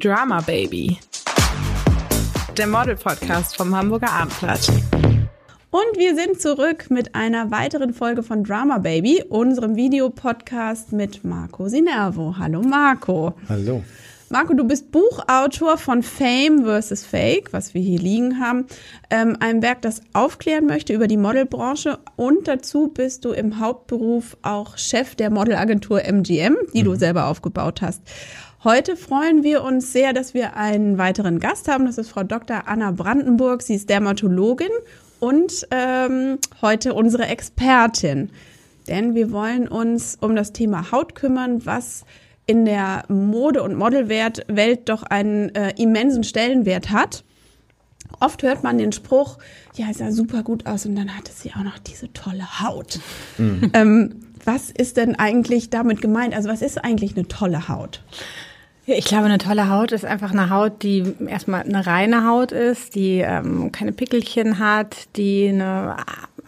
Drama Baby. Der Model-Podcast vom Hamburger Abendblatt. Und wir sind zurück mit einer weiteren Folge von Drama Baby, unserem Videopodcast mit Marco Sinervo. Hallo Marco. Hallo. Marco, du bist Buchautor von Fame vs. Fake, was wir hier liegen haben. Ähm, einem Werk, das aufklären möchte über die Modelbranche. Und dazu bist du im Hauptberuf auch Chef der Modelagentur MGM, die mhm. du selber aufgebaut hast. Heute freuen wir uns sehr, dass wir einen weiteren Gast haben. Das ist Frau Dr. Anna Brandenburg. Sie ist Dermatologin und ähm, heute unsere Expertin. Denn wir wollen uns um das Thema Haut kümmern, was in der Mode- und Modelwelt doch einen äh, immensen Stellenwert hat. Oft hört man den Spruch, ja, es sah super gut aus und dann hatte sie auch noch diese tolle Haut. Mhm. Ähm, was ist denn eigentlich damit gemeint? Also was ist eigentlich eine tolle Haut? Ich glaube, eine tolle Haut ist einfach eine Haut, die erstmal eine reine Haut ist, die ähm, keine Pickelchen hat, die eine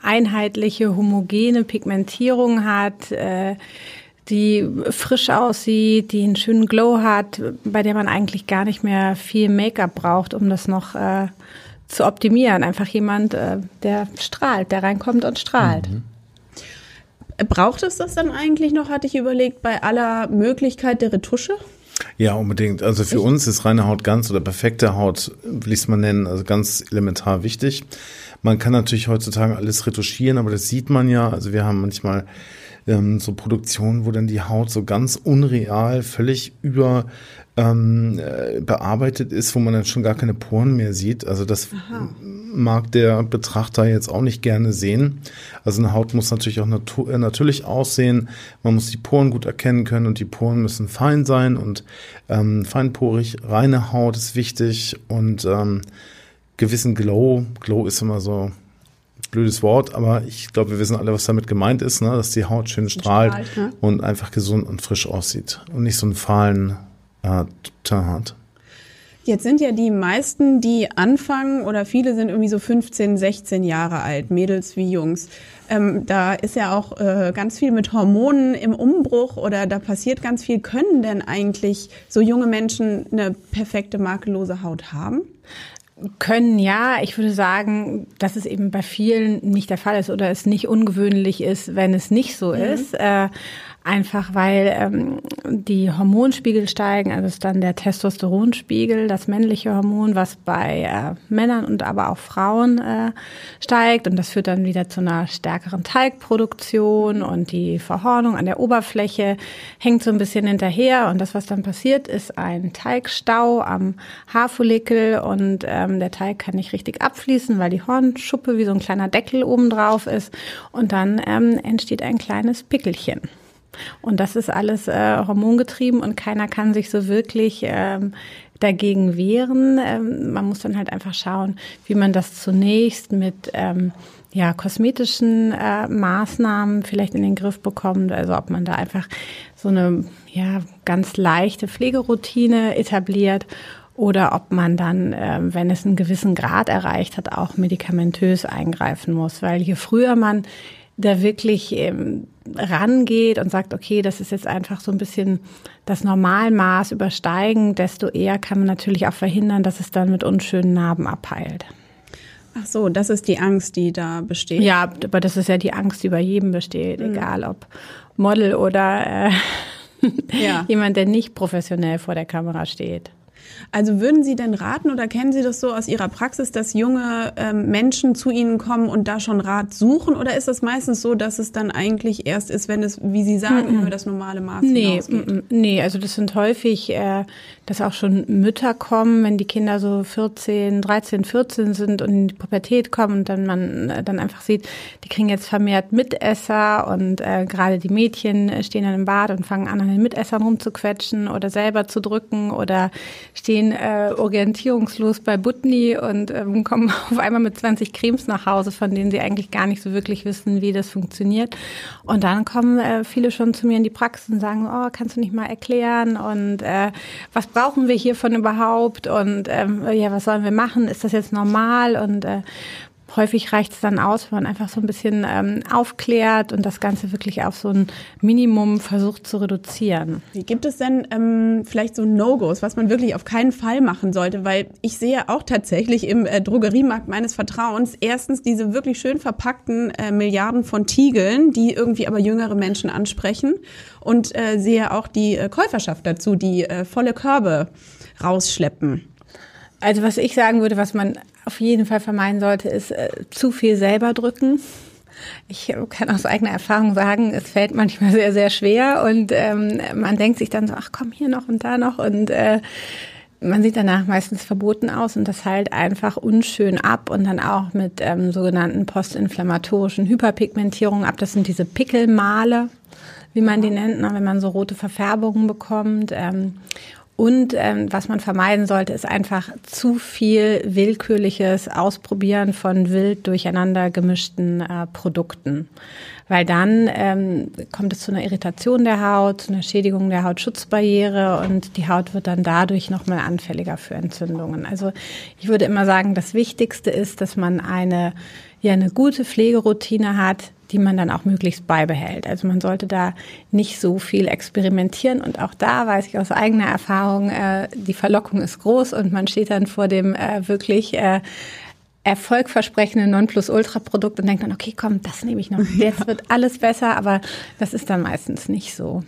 einheitliche, homogene Pigmentierung hat, äh, die frisch aussieht, die einen schönen Glow hat, bei der man eigentlich gar nicht mehr viel Make-up braucht, um das noch äh, zu optimieren. Einfach jemand, äh, der strahlt, der reinkommt und strahlt. Mhm. Braucht es das dann eigentlich noch, hatte ich überlegt, bei aller Möglichkeit der Retusche? Ja, unbedingt. Also für Echt? uns ist reine Haut ganz oder perfekte Haut, will ich es mal nennen, also ganz elementar wichtig. Man kann natürlich heutzutage alles retuschieren, aber das sieht man ja. Also wir haben manchmal ähm, so Produktionen, wo dann die Haut so ganz unreal, völlig über ähm, äh, bearbeitet ist, wo man dann schon gar keine Poren mehr sieht. Also das Aha. mag der Betrachter jetzt auch nicht gerne sehen. Also eine Haut muss natürlich auch natu äh, natürlich aussehen. Man muss die Poren gut erkennen können und die Poren müssen fein sein und ähm, feinporig. Reine Haut ist wichtig und ähm, gewissen Glow. Glow ist immer so blödes Wort, aber ich glaube, wir wissen alle, was damit gemeint ist, ne? dass die Haut schön strahlt, strahlt ne? und einfach gesund und frisch aussieht und nicht so einen fahlen äh, Teint hat. Jetzt sind ja die meisten, die anfangen, oder viele sind irgendwie so 15, 16 Jahre alt, Mädels wie Jungs. Ähm, da ist ja auch äh, ganz viel mit Hormonen im Umbruch oder da passiert ganz viel. Können denn eigentlich so junge Menschen eine perfekte makellose Haut haben? Können ja. Ich würde sagen, dass es eben bei vielen nicht der Fall ist oder es nicht ungewöhnlich ist, wenn es nicht so mhm. ist. Äh, Einfach weil ähm, die Hormonspiegel steigen, also ist dann der Testosteronspiegel, das männliche Hormon, was bei äh, Männern und aber auch Frauen äh, steigt. Und das führt dann wieder zu einer stärkeren Teigproduktion und die Verhornung an der Oberfläche hängt so ein bisschen hinterher. Und das, was dann passiert, ist ein Teigstau am Haarfollikel und ähm, der Teig kann nicht richtig abfließen, weil die Hornschuppe wie so ein kleiner Deckel oben drauf ist. Und dann ähm, entsteht ein kleines Pickelchen. Und das ist alles äh, hormongetrieben und keiner kann sich so wirklich ähm, dagegen wehren. Ähm, man muss dann halt einfach schauen, wie man das zunächst mit ähm, ja, kosmetischen äh, Maßnahmen vielleicht in den Griff bekommt. Also ob man da einfach so eine ja, ganz leichte Pflegeroutine etabliert oder ob man dann, äh, wenn es einen gewissen Grad erreicht hat, auch medikamentös eingreifen muss. Weil je früher man da wirklich ähm, rangeht und sagt, okay, das ist jetzt einfach so ein bisschen das Normalmaß übersteigen, desto eher kann man natürlich auch verhindern, dass es dann mit unschönen Narben abheilt. Ach so, das ist die Angst, die da besteht. Ja, aber das ist ja die Angst, die bei jedem besteht, mhm. egal ob Model oder äh, ja. jemand, der nicht professionell vor der Kamera steht. Also würden Sie denn raten oder kennen Sie das so aus Ihrer Praxis, dass junge ähm, Menschen zu Ihnen kommen und da schon Rat suchen? Oder ist es meistens so, dass es dann eigentlich erst ist, wenn es, wie Sie sagen, mm -mm. über das normale Maß nee, hinausgeht? Mm nee, also das sind häufig, äh, dass auch schon Mütter kommen, wenn die Kinder so 14, 13, 14 sind und in die Pubertät kommen und dann man äh, dann einfach sieht, die kriegen jetzt vermehrt Mitesser und äh, gerade die Mädchen stehen dann im Bad und fangen an, an den Mitessern rumzuquetschen oder selber zu drücken oder stehen äh, orientierungslos bei Butni und ähm, kommen auf einmal mit 20 Cremes nach Hause, von denen sie eigentlich gar nicht so wirklich wissen, wie das funktioniert. Und dann kommen äh, viele schon zu mir in die Praxis und sagen, oh, kannst du nicht mal erklären und äh, was brauchen wir hiervon überhaupt und ähm, ja, was sollen wir machen? Ist das jetzt normal? Und äh, häufig reicht es dann aus, wenn man einfach so ein bisschen ähm, aufklärt und das Ganze wirklich auf so ein Minimum versucht zu reduzieren. Gibt es denn ähm, vielleicht so No-Gos, was man wirklich auf keinen Fall machen sollte? Weil ich sehe auch tatsächlich im äh, Drogeriemarkt meines Vertrauens erstens diese wirklich schön verpackten äh, Milliarden von Tiegeln, die irgendwie aber jüngere Menschen ansprechen und äh, sehe auch die äh, Käuferschaft dazu, die äh, volle Körbe rausschleppen. Also was ich sagen würde, was man auf jeden Fall vermeiden sollte, ist äh, zu viel selber drücken. Ich kann aus eigener Erfahrung sagen, es fällt manchmal sehr, sehr schwer und ähm, man denkt sich dann so, ach komm, hier noch und da noch und äh, man sieht danach meistens verboten aus und das heilt einfach unschön ab und dann auch mit ähm, sogenannten postinflammatorischen Hyperpigmentierungen ab. Das sind diese Pickelmale, wie man die nennt, ne, wenn man so rote Verfärbungen bekommt. Ähm, und ähm, was man vermeiden sollte, ist einfach zu viel willkürliches Ausprobieren von wild durcheinander gemischten äh, Produkten. Weil dann ähm, kommt es zu einer Irritation der Haut, zu einer Schädigung der Hautschutzbarriere und die Haut wird dann dadurch nochmal anfälliger für Entzündungen. Also ich würde immer sagen, das Wichtigste ist, dass man eine, ja, eine gute Pflegeroutine hat, die man dann auch möglichst beibehält. Also man sollte da nicht so viel experimentieren und auch da weiß ich aus eigener Erfahrung, äh, die Verlockung ist groß und man steht dann vor dem äh, wirklich äh, erfolgversprechenden Nonplusultra-Produkt und denkt dann, okay, komm, das nehme ich noch. Jetzt wird alles besser, aber das ist dann meistens nicht so.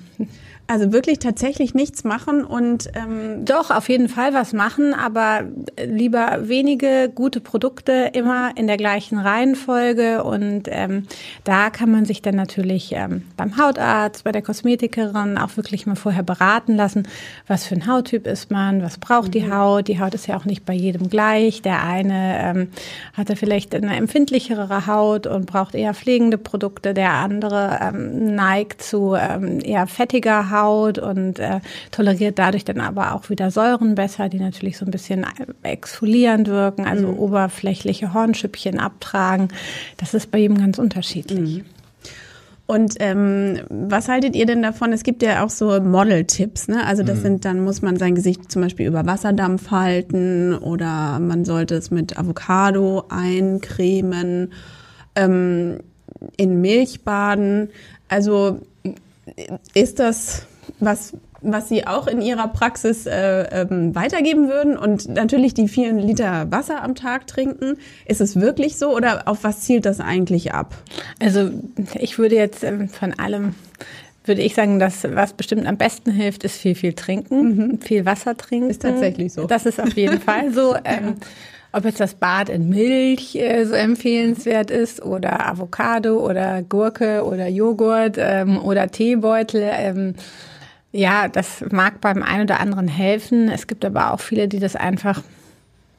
Also wirklich tatsächlich nichts machen und ähm doch auf jeden Fall was machen, aber lieber wenige gute Produkte immer in der gleichen Reihenfolge und ähm, da kann man sich dann natürlich ähm, beim Hautarzt, bei der Kosmetikerin auch wirklich mal vorher beraten lassen, was für ein Hauttyp ist man, was braucht mhm. die Haut. Die Haut ist ja auch nicht bei jedem gleich. Der eine ähm, hat er vielleicht eine empfindlichere Haut und braucht eher pflegende Produkte, der andere ähm, neigt zu ähm, eher fettiger Haut und äh, toleriert dadurch dann aber auch wieder Säuren besser, die natürlich so ein bisschen exfolierend wirken, also mhm. oberflächliche Hornschüppchen abtragen. Das ist bei jedem ganz unterschiedlich. Mhm. Und ähm, was haltet ihr denn davon? Es gibt ja auch so Model-Tipps, ne? Also das mhm. sind, dann muss man sein Gesicht zum Beispiel über Wasserdampf halten oder man sollte es mit Avocado eincremen, ähm, in Milch baden. Also ist das was, was Sie auch in Ihrer Praxis äh, ähm, weitergeben würden? Und natürlich die vielen Liter Wasser am Tag trinken. Ist es wirklich so oder auf was zielt das eigentlich ab? Also ich würde jetzt ähm, von allem würde ich sagen, dass was bestimmt am besten hilft, ist viel, viel trinken, mhm. viel Wasser trinken. Ist tatsächlich so. Das ist auf jeden Fall so. Ähm, ob jetzt das Bad in Milch äh, so empfehlenswert ist oder Avocado oder Gurke oder Joghurt ähm, oder Teebeutel. Ähm, ja, das mag beim einen oder anderen helfen. Es gibt aber auch viele, die das einfach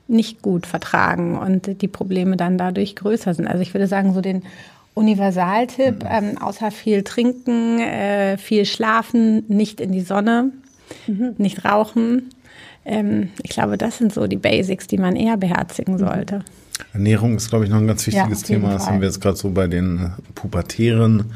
nicht gut vertragen und die Probleme dann dadurch größer sind. Also ich würde sagen, so den Universaltipp, mhm. ähm, außer viel trinken, äh, viel schlafen, nicht in die Sonne, mhm. nicht rauchen, ähm, ich glaube, das sind so die Basics, die man eher beherzigen sollte. Ernährung ist, glaube ich, noch ein ganz wichtiges ja, Thema. Das haben wir jetzt gerade so bei den pubertären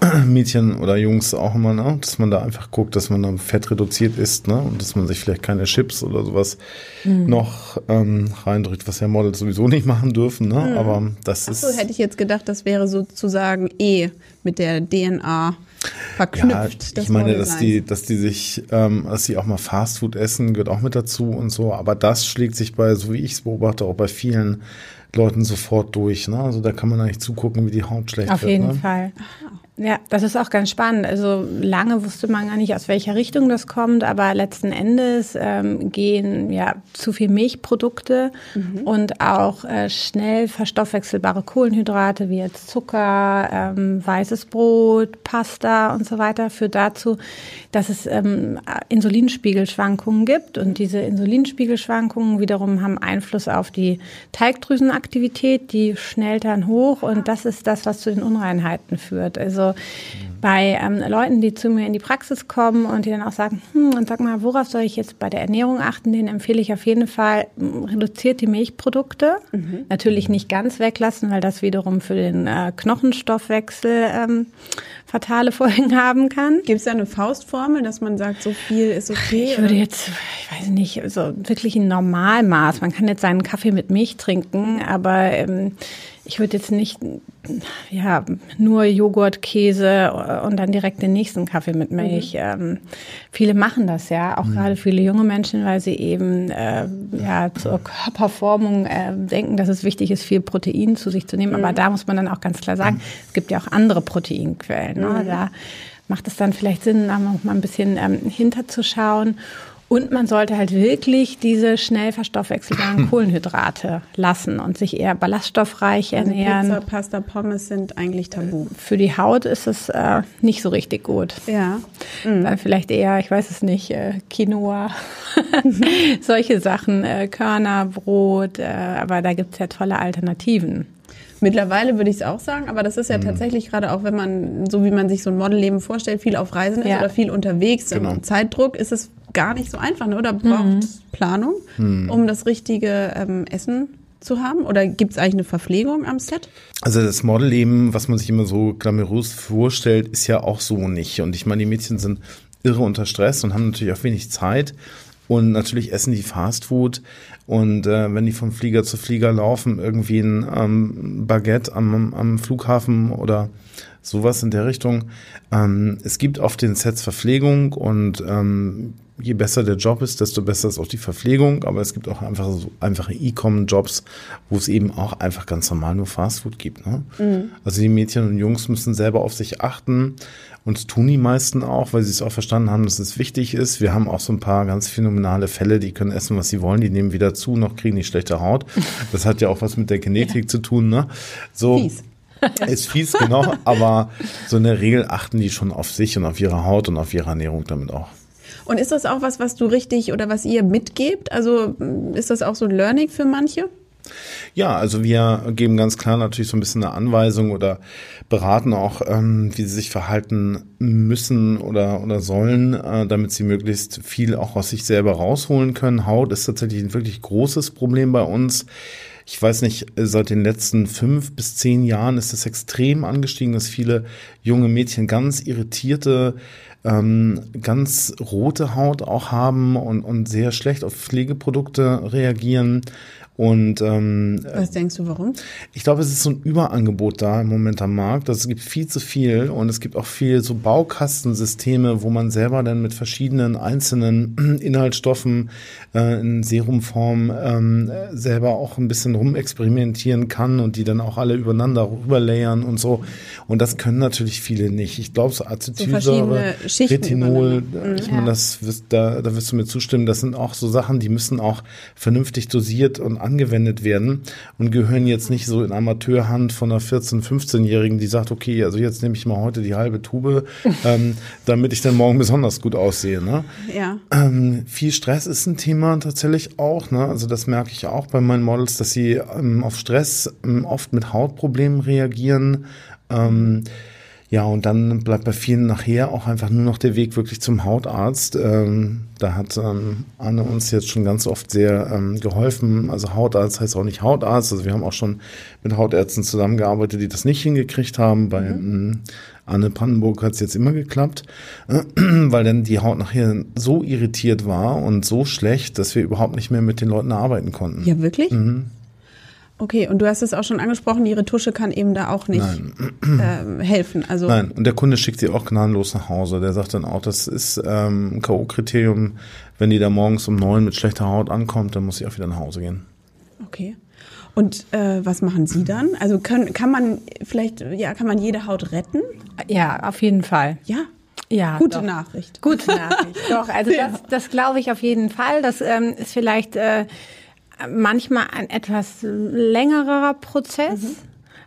Mädchen oder Jungs auch immer, ne? dass man da einfach guckt, dass man dann Fett reduziert isst ne? und dass man sich vielleicht keine Chips oder sowas mhm. noch ähm, reindrückt, was ja Models sowieso nicht machen dürfen. Ne? Mhm. Aber das ist. So hätte ich jetzt gedacht, das wäre sozusagen eh mit der DNA verknüpft. Ja, ich meine, dass die, dass die sich, ähm, dass sie auch mal Fastfood essen, gehört auch mit dazu und so. Aber das schlägt sich bei, so wie ich es beobachte, auch bei vielen Leuten sofort durch. Ne? Also da kann man eigentlich zugucken, wie die Haut schlecht Auf wird. Auf jeden ne? Fall. Ja, das ist auch ganz spannend. Also lange wusste man gar nicht, aus welcher Richtung das kommt, aber letzten Endes ähm, gehen ja zu viel Milchprodukte mhm. und auch äh, schnell verstoffwechselbare Kohlenhydrate wie jetzt Zucker, ähm, weißes Brot, Pasta und so weiter führt dazu, dass es ähm, Insulinspiegelschwankungen gibt und diese Insulinspiegelschwankungen wiederum haben Einfluss auf die Teigdrüsenaktivität, die schnellt dann hoch und das ist das, was zu den Unreinheiten führt. Also Also bei ähm, Leuten, die zu mir in die Praxis kommen und die dann auch sagen, hm, und sag mal, worauf soll ich jetzt bei der Ernährung achten, denen empfehle ich auf jeden Fall, m, reduziert die Milchprodukte. Mhm. Natürlich nicht ganz weglassen, weil das wiederum für den äh, Knochenstoffwechsel ähm, fatale Folgen haben kann. Gibt es da eine Faustformel, dass man sagt, so viel ist okay? Ich würde jetzt, ich weiß nicht, so wirklich ein Normalmaß. Man kann jetzt seinen Kaffee mit Milch trinken, aber ähm, ich würde jetzt nicht ja nur Joghurt, Käse und dann direkt den nächsten Kaffee mit Milch. Ähm, viele machen das ja, auch gerade viele junge Menschen, weil sie eben äh, ja zur Körperformung äh, denken, dass es wichtig ist, viel Protein zu sich zu nehmen. Aber da muss man dann auch ganz klar sagen, es gibt ja auch andere Proteinquellen. Ne? Da macht es dann vielleicht Sinn, da noch mal ein bisschen ähm, hinterzuschauen. Und man sollte halt wirklich diese schnell verstoffwechselbaren Kohlenhydrate lassen und sich eher ballaststoffreich also ernähren. Pizza, Pasta, Pommes sind eigentlich tabu. Für die Haut ist es äh, nicht so richtig gut. Ja. Dann vielleicht eher, ich weiß es nicht, äh, Quinoa, solche Sachen, äh, Körner, Brot, äh, aber da gibt's ja tolle Alternativen. Mittlerweile würde ich es auch sagen, aber das ist ja tatsächlich gerade auch, wenn man, so wie man sich so ein Modelleben vorstellt, viel auf Reisen ist Ja. oder viel unterwegs, Genau. im Zeitdruck, ist es gar nicht so einfach, ne? oder braucht Planung, um das richtige ähm, Essen zu haben? Oder gibt es eigentlich eine Verpflegung am Set? Also das Modelleben, was man sich immer so glamourös vorstellt, ist ja auch so nicht. Und ich meine, die Mädchen sind irre unter Stress und haben natürlich auch wenig Zeit. Und natürlich essen die Fastfood. Und äh, wenn die vom Flieger zu Flieger laufen, irgendwie ein ähm, Baguette am, am Flughafen oder sowas in der Richtung. Ähm, es gibt auf den Sets Verpflegung und ähm, je besser der Job ist, desto besser ist auch die Verpflegung. Aber es gibt auch einfach so einfache E-Com-Jobs, wo es eben auch einfach ganz normal nur Fastfood gibt. Ne? Also die Mädchen und Jungs müssen selber auf sich achten. Und tun die meisten auch, weil sie es auch verstanden haben, dass es wichtig ist. Wir haben auch so ein paar ganz phänomenale Fälle, die können essen, was sie wollen, die nehmen wieder zu, noch kriegen die schlechte Haut. Das hat ja auch was mit der Genetik zu tun. Ne? So, Fies. ist fies, genau, aber so in der Regel achten die schon auf sich und auf ihre Haut und auf ihre Ernährung damit auch. Und ist das auch was, was du richtig oder was ihr mitgebt? Also ist das auch so ein Learning für manche? Ja, also wir geben ganz klar natürlich so ein bisschen eine Anweisung oder beraten auch, ähm, wie sie sich verhalten müssen oder, oder sollen, äh, damit sie möglichst viel auch aus sich selber rausholen können. Haut ist tatsächlich ein wirklich großes Problem bei uns. Ich weiß nicht, seit den letzten fünf bis zehn Jahren ist es extrem angestiegen, dass viele junge Mädchen ganz irritierte, ähm, ganz rote Haut auch haben und, und sehr schlecht auf Pflegeprodukte reagieren. Und ähm, Was denkst du, warum? ich glaube, es ist so ein Überangebot da im Moment am Markt. Also es gibt viel zu viel und es gibt auch viel so Baukastensysteme, wo man selber dann mit verschiedenen einzelnen Inhaltsstoffen äh, in Serumform ähm, selber auch ein bisschen rumexperimentieren kann und die dann auch alle übereinander rüberlayern und so. Und das können natürlich viele nicht. Ich glaube, so Acetylsäure, Schichten Retinol, übereinander. ich meine, das da, da wirst du mir zustimmen, das sind auch so Sachen, die müssen auch vernünftig dosiert und angewendet werden und gehören jetzt nicht so in Amateurhand von einer 14-, 15-Jährigen, die sagt, okay, also jetzt nehme ich mal heute die halbe Tube, ähm, damit ich dann morgen besonders gut aussehe. Ne? Ja. Ähm, viel Stress ist ein Thema tatsächlich auch. Ne? Also das merke ich auch bei meinen Models, dass sie ähm, auf Stress ähm, oft mit Hautproblemen reagieren. Ähm, ja, und dann bleibt bei vielen nachher auch einfach nur noch der Weg wirklich zum Hautarzt. Ähm, da hat ähm, Anne uns jetzt schon ganz oft sehr ähm, geholfen. Also Hautarzt heißt auch nicht Hautarzt. Also wir haben auch schon mit Hautärzten zusammengearbeitet, die das nicht hingekriegt haben. Bei ähm, Anne Brandenburg hat es jetzt immer geklappt, äh, weil dann die Haut nachher so irritiert war und so schlecht, dass wir überhaupt nicht mehr mit den Leuten arbeiten konnten. Ja, wirklich? Okay, und du hast es auch schon angesprochen, die Retusche kann eben da auch nicht ähm, helfen. Also Nein, und der Kunde schickt sie auch gnadenlos nach Hause. Der sagt dann auch, das ist ähm, ein K.O.-Kriterium. Wenn die da morgens um neun mit schlechter Haut ankommt, dann muss sie auch wieder nach Hause gehen. Okay. Und äh, was machen Sie dann? Also können, kann man vielleicht, ja, kann man jede Haut retten? Ja, auf jeden Fall. Ja. Ja, Gute doch. Nachricht. Gute Nachricht. Doch, also Ja. das, das glaube ich auf jeden Fall. Das ähm, ist vielleicht äh, manchmal ein etwas längerer Prozess.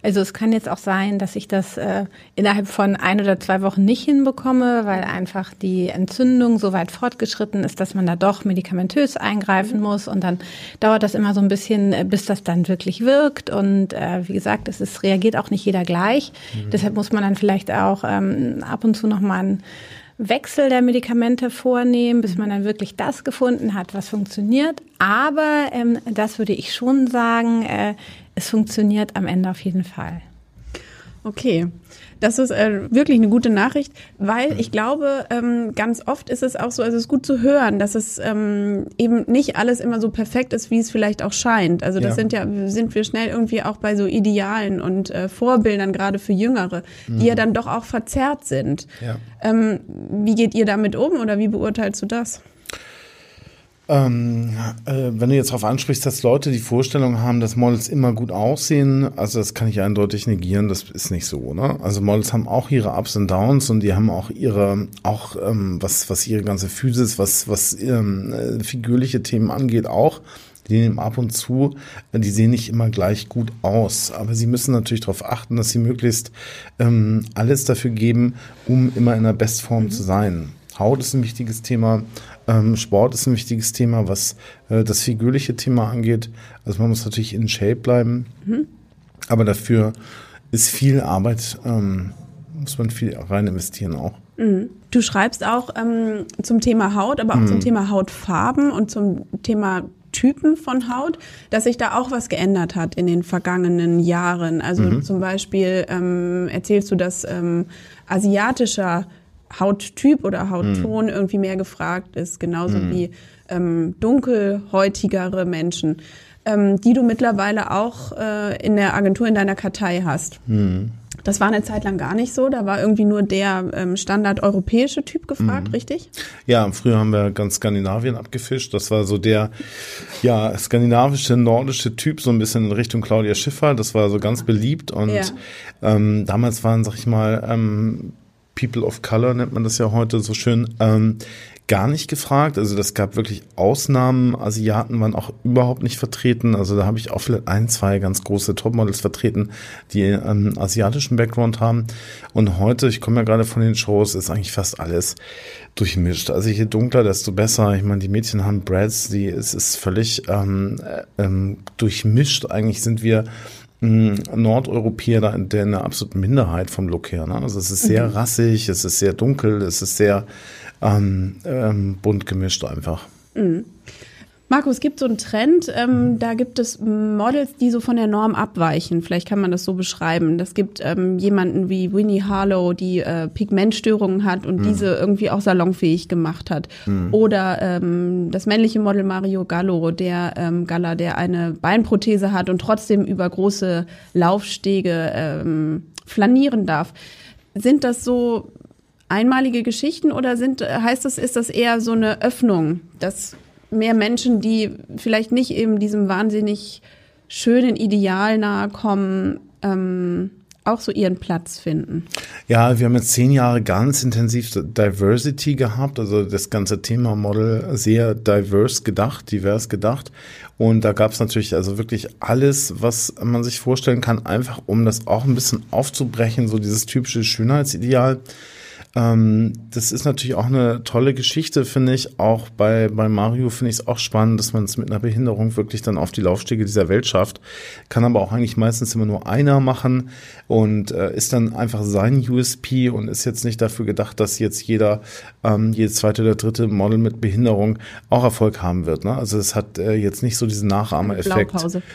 Also es kann jetzt auch sein, dass ich das äh, innerhalb von ein oder zwei Wochen nicht hinbekomme, weil einfach die Entzündung so weit fortgeschritten ist, dass man da doch medikamentös eingreifen mhm. muss. Und dann dauert das immer so ein bisschen, äh, bis das dann wirklich wirkt. Und äh, wie gesagt, es ist, reagiert auch nicht jeder gleich. Mhm. Deshalb muss man dann vielleicht auch ähm, ab und zu nochmal einen Wechsel der Medikamente vornehmen, bis man dann wirklich das gefunden hat, was funktioniert. Aber ähm, das würde ich schon sagen, äh, es funktioniert am Ende auf jeden Fall. Okay. Das ist äh, wirklich eine gute Nachricht, weil ich glaube, ähm, ganz oft ist es auch so, also es ist gut zu hören, dass es ähm, eben nicht alles immer so perfekt ist, wie es vielleicht auch scheint. Also das ja. sind ja, sind wir schnell irgendwie auch bei so Idealen und äh, Vorbildern, gerade für Jüngere, mhm. die ja dann doch auch verzerrt sind. Ja. Ähm, wie geht ihr damit um oder wie beurteilst du das? Ähm, äh, wenn du jetzt darauf ansprichst, dass Leute die Vorstellung haben, dass Models immer gut aussehen, also das kann ich eindeutig negieren, das ist nicht so, ne? Also Models haben auch ihre Ups und Downs und die haben auch ihre, auch ähm, was, was ihre ganze Physis, was, was ähm, äh, figürliche Themen angeht, auch. Die nehmen ab und zu, die sehen nicht immer gleich gut aus, aber sie müssen natürlich darauf achten, dass sie möglichst ähm, alles dafür geben, um immer in der Bestform mhm. zu sein. Haut ist ein wichtiges Thema, ähm, Sport ist ein wichtiges Thema, was äh, das figürliche Thema angeht. Also man muss natürlich in Shape bleiben, mhm. aber dafür ist viel Arbeit, ähm, muss man viel rein investieren auch. Mhm. Du schreibst auch ähm, zum Thema Haut, aber auch mhm. zum Thema Hautfarben und zum Thema Typen von Haut, dass sich da auch was geändert hat in den vergangenen Jahren. Also mhm. zum Beispiel ähm, erzählst du, dass ähm, asiatischer Hauttyp oder Hautton mhm. irgendwie mehr gefragt ist, genauso mhm. wie ähm, dunkelhäutigere Menschen, ähm, die du mittlerweile auch äh, in der Agentur in deiner Kartei hast. Mhm. Das war eine Zeit lang gar nicht so. Da war irgendwie nur der ähm, Standard europäische Typ gefragt, mhm. richtig? Ja, früher haben wir ganz Skandinavien abgefischt. Das war so der ja skandinavische, nordische Typ, so ein bisschen in Richtung Claudia Schiffer. Das war so ganz beliebt. Und ja. ähm, damals waren, sag ich mal, ähm, People of Color nennt man das ja heute so schön, ähm, gar nicht gefragt. Also das gab wirklich Ausnahmen. Asiaten waren auch überhaupt nicht vertreten. Also da habe ich auch vielleicht ein, zwei ganz große Topmodels vertreten, die einen asiatischen Background haben. Und heute, ich komme ja gerade von den Shows, ist eigentlich fast alles durchmischt. Also je dunkler, desto besser. Ich meine, die Mädchen haben Brads, die es ist völlig ähm, äh, ähm, durchmischt. Eigentlich sind wir Nordeuropäer da in der absoluten Minderheit vom Look her. Ne? Also es ist sehr mhm. rassig, es ist sehr dunkel, es ist sehr ähm, ähm, bunt gemischt einfach. Mhm. Marco, es gibt so einen Trend, ähm, da gibt es Models, die so von der Norm abweichen. Vielleicht kann man das so beschreiben. Das gibt ähm, jemanden wie Winnie Harlow, die äh, Pigmentstörungen hat und mhm. diese irgendwie auch salonfähig gemacht hat. Mhm. Oder ähm, das männliche Model Mario Gallo, der ähm, Galla, der eine Beinprothese hat und trotzdem über große Laufstege ähm, flanieren darf. Sind das so einmalige Geschichten oder sind heißt das ist das eher so eine Öffnung, dass mehr Menschen, die vielleicht nicht eben diesem wahnsinnig schönen Ideal nahe kommen, ähm, auch so ihren Platz finden. Ja, wir haben jetzt zehn Jahre ganz intensiv Diversity gehabt, also das ganze Thema Model sehr diverse gedacht, divers gedacht. Und da gab es natürlich also wirklich alles, was man sich vorstellen kann, einfach um das auch ein bisschen aufzubrechen, so dieses typische Schönheitsideal. Ähm, das ist natürlich auch eine tolle Geschichte, finde ich. Auch bei, bei Mario finde ich es auch spannend, dass man es mit einer Behinderung wirklich dann auf die Laufstege dieser Welt schafft. Kann aber auch eigentlich meistens immer nur einer machen und äh, ist dann einfach sein USP und ist jetzt nicht dafür gedacht, dass jetzt jeder, ähm, jedes zweite oder dritte Model mit Behinderung auch Erfolg haben wird. Ne? Also es hat äh, jetzt nicht so diesen Nachahmereffekt.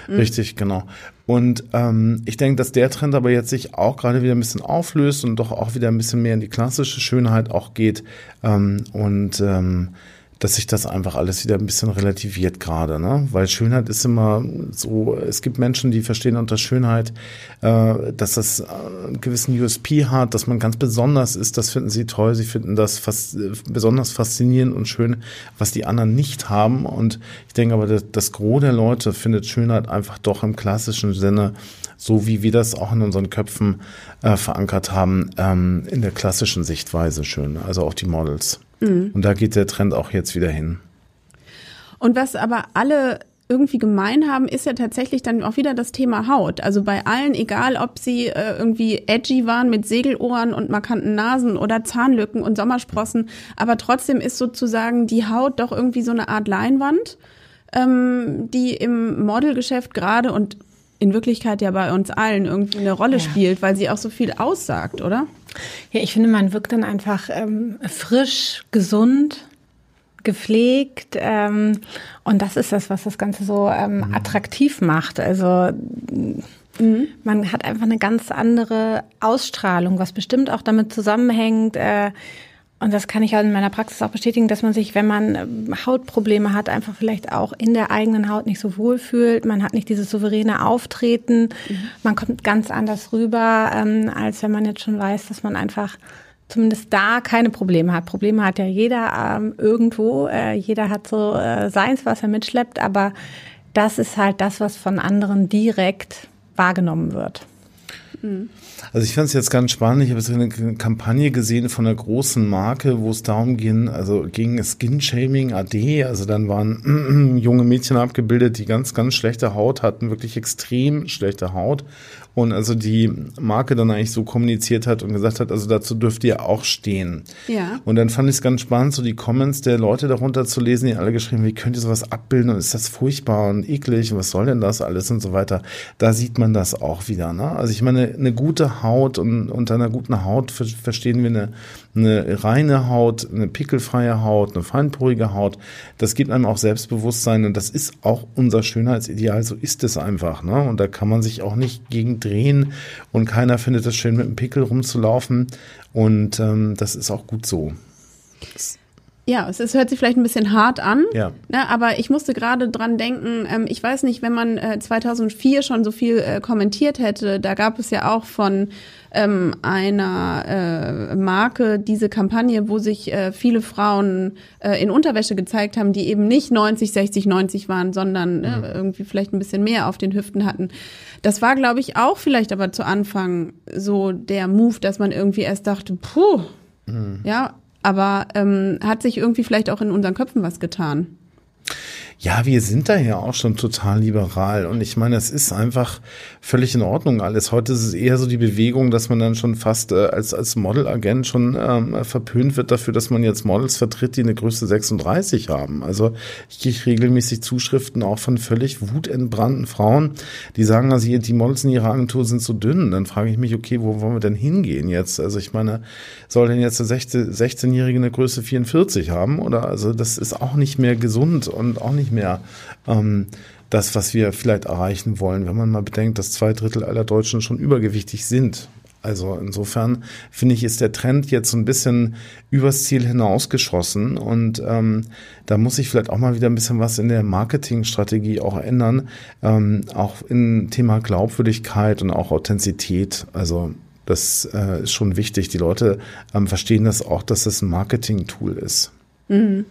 Mhm. Richtig, genau. Und ähm, ich denke, dass der Trend aber jetzt sich auch gerade wieder ein bisschen auflöst und doch auch wieder ein bisschen mehr in die klassische Schönheit auch geht. Ähm, und ähm, dass sich das einfach alles wieder ein bisschen relativiert gerade, ne? Weil Schönheit ist immer so, es gibt Menschen, die verstehen unter Schönheit, äh, dass das einen gewissen USP hat, dass man ganz besonders ist, das finden sie toll, sie finden das fast besonders faszinierend und schön, was die anderen nicht haben. Und ich denke aber, das, das Gros der Leute findet Schönheit einfach doch im klassischen Sinne, so wie wir das auch in unseren Köpfen äh, verankert haben, ähm, in der klassischen Sichtweise schön, also auch die Models. Mhm. Und da geht der Trend auch jetzt wieder hin. Und was aber alle irgendwie gemein haben, ist ja tatsächlich dann auch wieder das Thema Haut. Also bei allen, egal ob sie äh, irgendwie edgy waren mit Segelohren und markanten Nasen oder Zahnlücken und Sommersprossen, aber trotzdem ist sozusagen die Haut doch irgendwie so eine Art Leinwand, ähm, die im Modelgeschäft gerade und in Wirklichkeit ja bei uns allen irgendwie eine Rolle ja. spielt, weil sie auch so viel aussagt, oder? Ja, ich finde, man wirkt dann einfach ähm, frisch, gesund gepflegt. Ähm, und das ist das, was das Ganze so ähm, mhm. attraktiv macht. Also mhm. man hat einfach eine ganz andere Ausstrahlung, was bestimmt auch damit zusammenhängt. Äh, und das kann ich auch in meiner Praxis auch bestätigen, dass man sich, wenn man ähm, Hautprobleme hat, einfach vielleicht auch in der eigenen Haut nicht so wohl fühlt. Man hat nicht dieses souveräne Auftreten. Mhm. Man kommt ganz anders rüber, ähm, als wenn man jetzt schon weiß, dass man einfach zumindest da keine Probleme hat. Probleme hat ja jeder ähm, irgendwo. Äh, jeder hat so äh, seins, was er mitschleppt, aber das ist halt das, was von anderen direkt wahrgenommen wird. Mhm. Also ich fand es jetzt ganz spannend. Ich habe jetzt eine Kampagne gesehen von einer großen Marke, wo es darum ging, also ging Skin Shaming AD. Also dann waren junge Mädchen abgebildet, die ganz, ganz schlechte Haut hatten, wirklich extrem schlechte Haut und also die Marke dann eigentlich so kommuniziert hat und gesagt hat, also dazu dürft ihr auch stehen. Ja. Und dann fand ich es ganz spannend, so die Comments der Leute darunter zu lesen, die alle geschrieben, wie könnt ihr sowas abbilden und ist das furchtbar und eklig und was soll denn das alles und so weiter. Da sieht man das auch wieder. Ne? Also ich meine, eine gute Haut und unter einer guten Haut verstehen wir eine, eine reine Haut, eine pickelfreie Haut, eine feinporige Haut. Das gibt einem auch Selbstbewusstsein und das ist auch unser Schönheitsideal. So ist es einfach. Ne? Und da kann man sich auch nicht gegen drehen und keiner findet es schön, mit einem Pickel rumzulaufen. Und ähm, das ist auch gut so. Das ja, es, es hört sich vielleicht ein bisschen hart an, ja. ne, aber ich musste gerade dran denken, ähm, ich weiß nicht, wenn man äh, 2004 schon so viel äh, kommentiert hätte, da gab es ja auch von ähm, einer äh, Marke diese Kampagne, wo sich äh, viele Frauen äh, in Unterwäsche gezeigt haben, die eben nicht 90, 60, 90 waren, sondern äh, mhm. äh, irgendwie vielleicht ein bisschen mehr auf den Hüften hatten. Das war, glaube ich, auch vielleicht aber zu Anfang so der Move, dass man irgendwie erst dachte, puh, mhm. ja, aber ähm, hat sich irgendwie vielleicht auch in unseren Köpfen was getan? Ja, wir sind da ja auch schon total liberal. Und ich meine, es ist einfach völlig in Ordnung alles. Heute ist es eher so die Bewegung, dass man dann schon fast äh, als, als Modelagent schon ähm, verpönt wird dafür, dass man jetzt Models vertritt, die eine Größe 36 haben. Also ich kriege regelmäßig Zuschriften auch von völlig wutentbrannten Frauen, die sagen, also die Models in ihrer Agentur sind so dünn. Dann frage ich mich, okay, wo wollen wir denn hingehen jetzt? Also ich meine, soll denn jetzt eine 16-Jährige eine Größe 44 haben? Oder also das ist auch nicht mehr gesund und auch nicht nicht mehr ähm, das, was wir vielleicht erreichen wollen, wenn man mal bedenkt, dass zwei Drittel aller Deutschen schon übergewichtig sind. Also insofern finde ich, ist der Trend jetzt so ein bisschen übers Ziel hinausgeschossen und ähm, da muss sich vielleicht auch mal wieder ein bisschen was in der Marketingstrategie auch ändern, ähm, auch im Thema Glaubwürdigkeit und auch Authentizität. Also das äh, ist schon wichtig. Die Leute ähm, verstehen das auch, dass das ein Marketing-Tool ist. Mhm.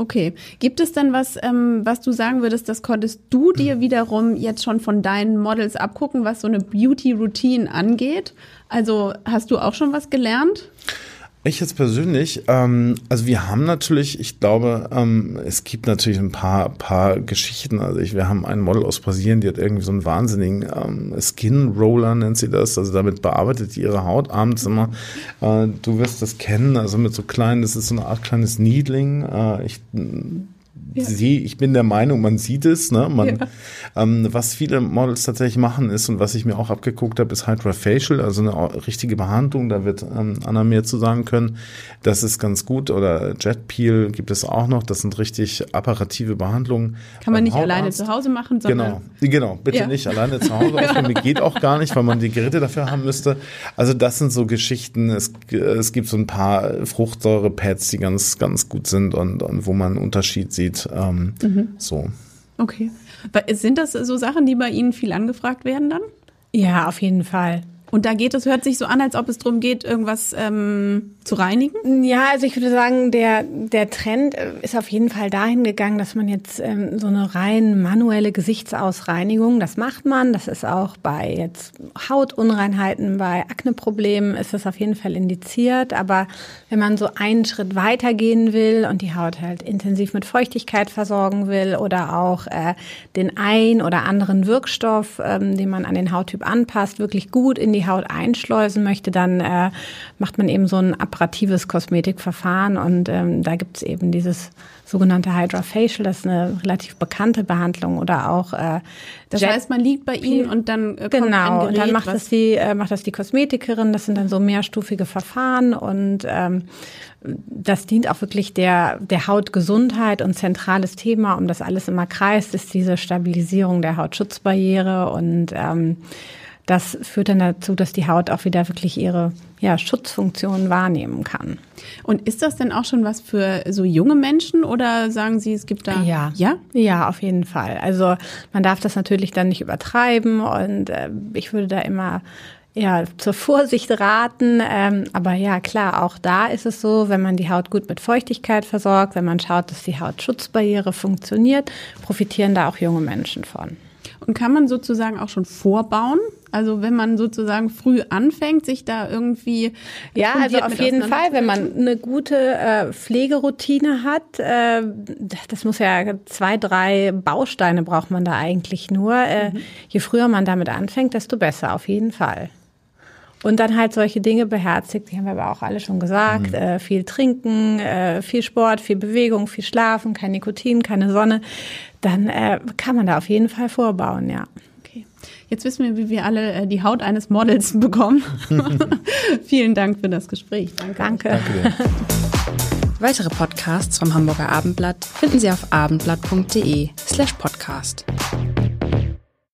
Okay. Gibt es dann was, ähm, was du sagen würdest, das konntest du dir wiederum jetzt schon von deinen Models abgucken, was so eine Beauty-Routine angeht? Also hast du auch schon was gelernt? Ich jetzt persönlich, ähm, also wir haben natürlich, ich glaube, ähm, es gibt natürlich ein paar, paar Geschichten. Also ich, wir haben ein Model aus Brasilien, die hat irgendwie so einen wahnsinnigen ähm, Skin Roller, nennt sie das. Also damit bearbeitet die ihre Haut abends immer. Äh, du wirst das kennen, also mit so kleinen, das ist so eine Art kleines Needling. Äh, ich ja. sie, ich bin der Meinung, man sieht es. Ne? Man, ja. ähm, was viele Models tatsächlich machen ist und was ich mir auch abgeguckt habe, ist Hydrofacial, also eine richtige Behandlung. Da wird ähm, Anna mehr zu sagen können. Das ist ganz gut. Oder Jet Peel gibt es auch noch. Das sind richtig apparative Behandlungen. Kann man nicht Hautarzt. alleine zu Hause machen, sondern genau, genau, bitte ja. nicht alleine zu Hause. Ausprobieren. geht auch gar nicht, weil man die Geräte dafür haben müsste. Also das sind so Geschichten. Es, es gibt so ein paar Fruchtsäurepads, die ganz, ganz gut sind und, und wo man einen Unterschied sieht ähm, mhm. So. Okay. Sind das so Sachen, die bei Ihnen viel angefragt werden dann? Ja, auf jeden Fall. Und da geht es, hört sich so an, als ob es darum geht, irgendwas ähm, zu reinigen? Ja, also ich würde sagen, der, der Trend äh, ist auf jeden Fall dahin gegangen, dass man jetzt ähm, so eine rein manuelle Gesichtsausreinigung, das macht man. Das ist auch bei jetzt Hautunreinheiten, bei Akneproblemen ist das auf jeden Fall indiziert. Aber wenn man so einen Schritt weitergehen will und die Haut halt intensiv mit Feuchtigkeit versorgen will oder auch äh, den ein oder anderen Wirkstoff, ähm, den man an den Hauttyp anpasst, wirklich gut in die die Haut einschleusen möchte, dann äh, macht man eben so ein apparatives Kosmetikverfahren und ähm, da gibt es eben dieses sogenannte Hydrofacial, das ist eine relativ bekannte Behandlung oder auch äh, Das Jet heißt, man liegt bei Ihnen und dann äh, kommt genau Gerät, und dann macht das die äh, macht das die Kosmetikerin. Das sind dann so mehrstufige Verfahren und ähm, das dient auch wirklich der der Hautgesundheit und zentrales Thema, um das alles immer kreist, ist diese Stabilisierung der Hautschutzbarriere und ähm, das führt dann dazu, dass die Haut auch wieder wirklich ihre ja, Schutzfunktion wahrnehmen kann. Und ist das denn auch schon was für so junge Menschen oder sagen Sie, es gibt da? Ja, ja, ja, auf jeden Fall. Also man darf das natürlich dann nicht übertreiben und äh, ich würde da immer ja, zur Vorsicht raten. Ähm, aber ja, klar, auch da ist es so, wenn man die Haut gut mit Feuchtigkeit versorgt, wenn man schaut, dass die Hautschutzbarriere funktioniert, profitieren da auch junge Menschen von. Und kann man sozusagen auch schon vorbauen? Also wenn man sozusagen früh anfängt, sich da irgendwie ja, also auf jeden Fall, wenn man eine gute äh, Pflegeroutine hat, äh, das muss ja zwei, drei Bausteine braucht man da eigentlich nur. Äh, mhm. Je früher man damit anfängt, desto besser auf jeden Fall. Und dann halt solche Dinge beherzigt, die haben wir aber auch alle schon gesagt, mhm. äh, viel trinken, äh, viel Sport, viel Bewegung, viel Schlafen, kein Nikotin, keine Sonne, dann äh, kann man da auf jeden Fall vorbauen, ja. Jetzt wissen wir, wie wir alle äh, die Haut eines Models bekommen. Vielen Dank für das Gespräch. Danke. Danke. Danke Weitere Podcasts vom Hamburger Abendblatt finden Sie auf abendblatt.de slash podcast.